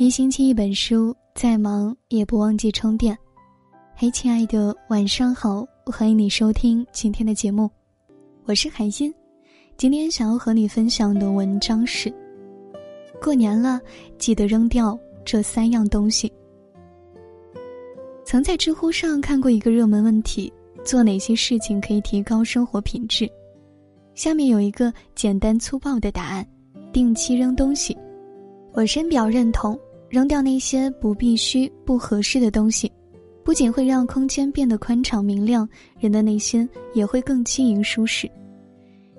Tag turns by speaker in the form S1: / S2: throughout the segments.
S1: 一星期一本书，再忙也不忘记充电。嘿，亲爱的，晚上好，欢迎你收听今天的节目，我是海欣。今天想要和你分享的文章是：过年了，记得扔掉这三样东西。曾在知乎上看过一个热门问题：做哪些事情可以提高生活品质？下面有一个简单粗暴的答案：定期扔东西。我深表认同。扔掉那些不必须、不合适的东西，不仅会让空间变得宽敞明亮，人的内心也会更轻盈舒适。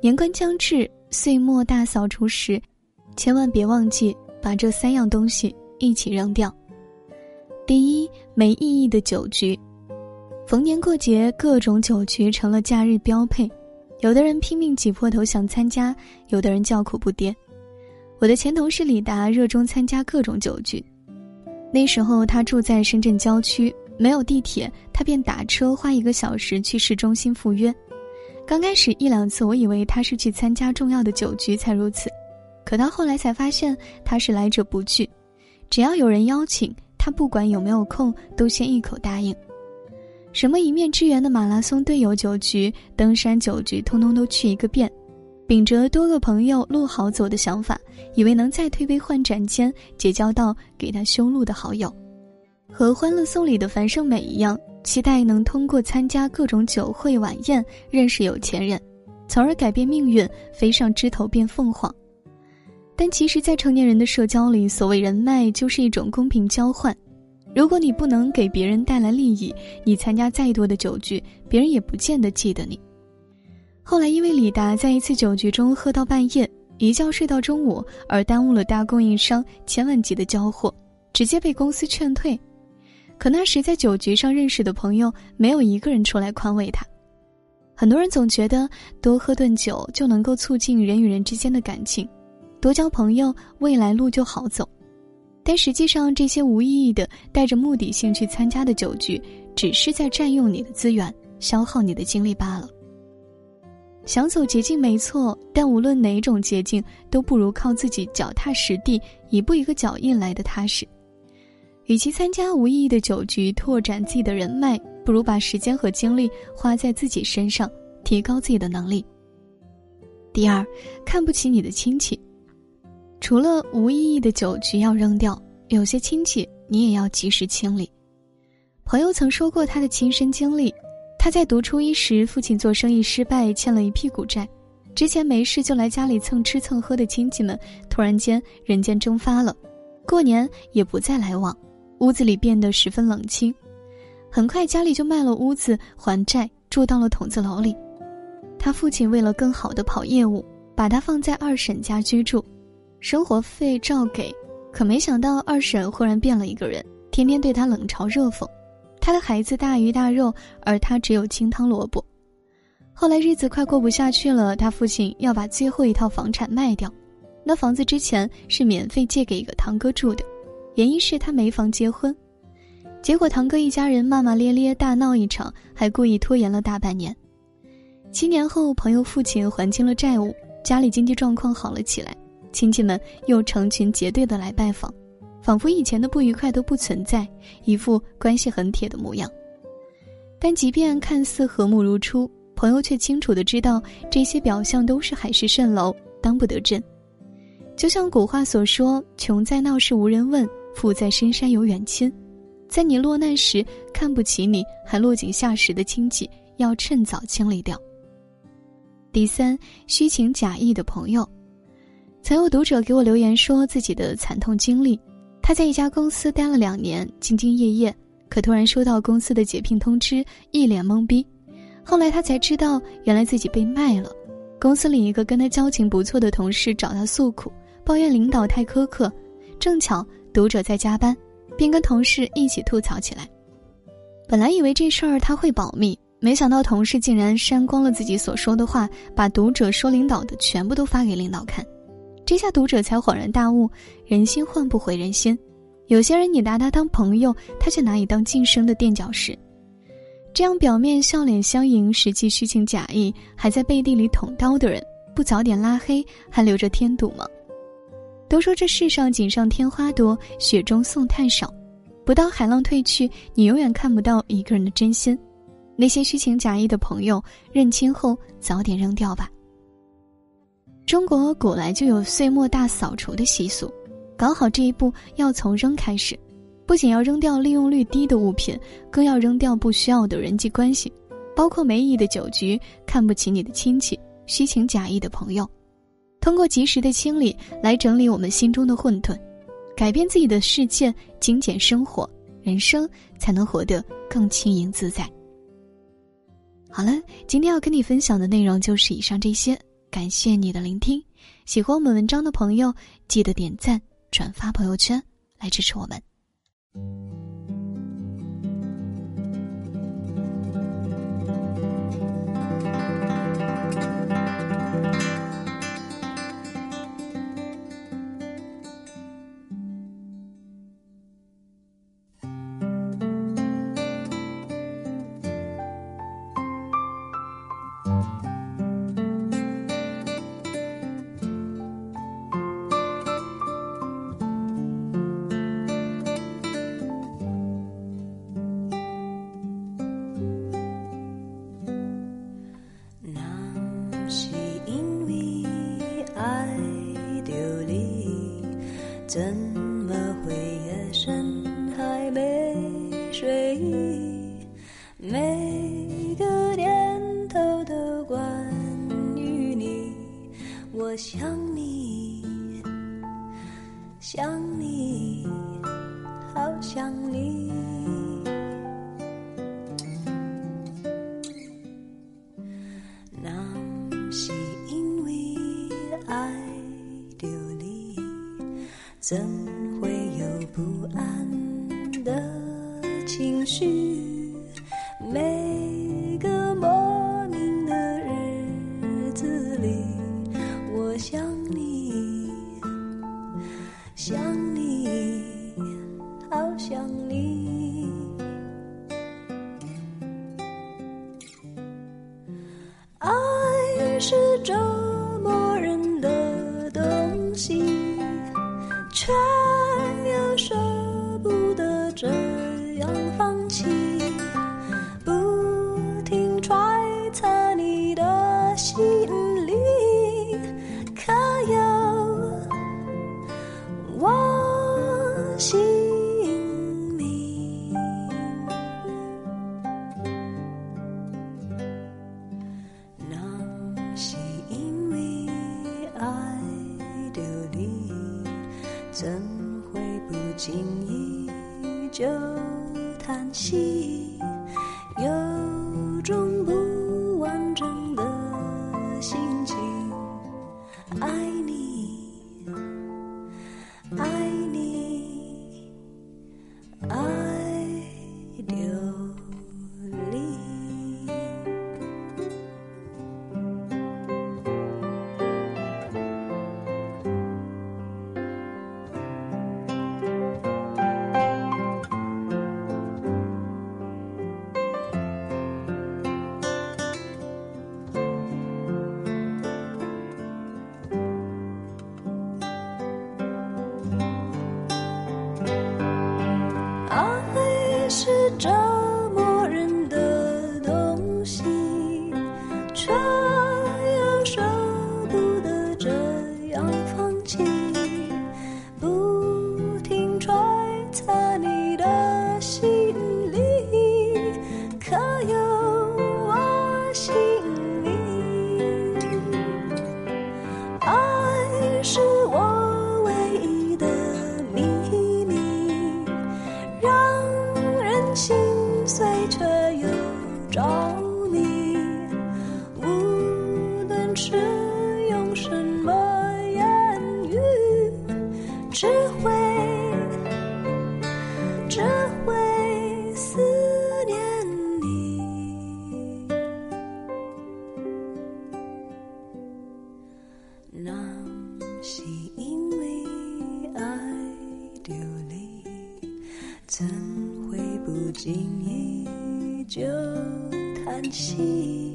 S1: 年关将至，岁末大扫除时，千万别忘记把这三样东西一起扔掉。第一，没意义的酒局。逢年过节，各种酒局成了假日标配，有的人拼命挤破头想参加，有的人叫苦不迭。我的前同事李达热衷参加各种酒局，那时候他住在深圳郊区，没有地铁，他便打车花一个小时去市中心赴约。刚开始一两次，我以为他是去参加重要的酒局才如此，可到后来才发现他是来者不拒，只要有人邀请他，不管有没有空，都先一口答应。什么一面之缘的马拉松队友酒局、登山酒局，通通都去一个遍。秉着多个朋友路好走的想法，以为能在推杯换盏间结交到给他修路的好友，和《欢乐颂》里的樊胜美一样，期待能通过参加各种酒会晚宴认识有钱人，从而改变命运，飞上枝头变凤凰。但其实，在成年人的社交里，所谓人脉就是一种公平交换。如果你不能给别人带来利益，你参加再多的酒局，别人也不见得记得你。后来，因为李达在一次酒局中喝到半夜，一觉睡到中午，而耽误了大供应商千万级的交货，直接被公司劝退。可那时在酒局上认识的朋友，没有一个人出来宽慰他。很多人总觉得多喝顿酒就能够促进人与人之间的感情，多交朋友，未来路就好走。但实际上，这些无意义的、带着目的性去参加的酒局，只是在占用你的资源，消耗你的精力罢了。想走捷径没错，但无论哪种捷径，都不如靠自己脚踏实地，一步一个脚印来的踏实。与其参加无意义的酒局拓展自己的人脉，不如把时间和精力花在自己身上，提高自己的能力。第二，看不起你的亲戚。除了无意义的酒局要扔掉，有些亲戚你也要及时清理。朋友曾说过他的亲身经历。他在读初一时，父亲做生意失败，欠了一屁股债。之前没事就来家里蹭吃蹭喝的亲戚们，突然间人间蒸发了，过年也不再来往，屋子里变得十分冷清。很快家里就卖了屋子还债，住到了筒子楼里。他父亲为了更好的跑业务，把他放在二婶家居住，生活费照给。可没想到二婶忽然变了一个人，天天对他冷嘲热讽。他的孩子大鱼大肉，而他只有清汤萝卜。后来日子快过不下去了，他父亲要把最后一套房产卖掉。那房子之前是免费借给一个堂哥住的，原因是他没房结婚。结果堂哥一家人骂骂咧咧，大闹一场，还故意拖延了大半年。七年后，朋友父亲还清了债务，家里经济状况好了起来，亲戚们又成群结队的来拜访。仿佛以前的不愉快都不存在，一副关系很铁的模样。但即便看似和睦如初，朋友却清楚的知道，这些表象都是海市蜃楼，当不得真。就像古话所说：“穷在闹市无人问，富在深山有远亲。”在你落难时看不起你还落井下石的亲戚，要趁早清理掉。第三，虚情假意的朋友，曾有读者给我留言说自己的惨痛经历。他在一家公司待了两年，兢兢业业，可突然收到公司的解聘通知，一脸懵逼。后来他才知道，原来自己被卖了。公司里一个跟他交情不错的同事找他诉苦，抱怨领导太苛刻。正巧读者在加班，便跟同事一起吐槽起来。本来以为这事儿他会保密，没想到同事竟然删光了自己所说的话，把读者说领导的全部都发给领导看。这下读者才恍然大悟，人心换不回人心。有些人你拿他当朋友，他却拿你当晋升的垫脚石。这样表面笑脸相迎，实际虚情假意，还在背地里捅刀的人，不早点拉黑，还留着添堵吗？都说这世上锦上添花多，雪中送炭少。不到海浪退去，你永远看不到一个人的真心。那些虚情假意的朋友，认清后早点扔掉吧。中国古来就有岁末大扫除的习俗，搞好这一步要从扔开始，不仅要扔掉利用率低的物品，更要扔掉不需要的人际关系，包括没意义的酒局、看不起你的亲戚、虚情假意的朋友。通过及时的清理来整理我们心中的混沌，改变自己的世界，精简生活，人生才能活得更轻盈自在。好了，今天要跟你分享的内容就是以上这些。感谢你的聆听，喜欢我们文章的朋友，记得点赞、转发朋友圈来支持我们。
S2: 会怎会有不安的情绪？每个莫名的日子里，我想你，又舍不得这样放弃，爱着息，有种不。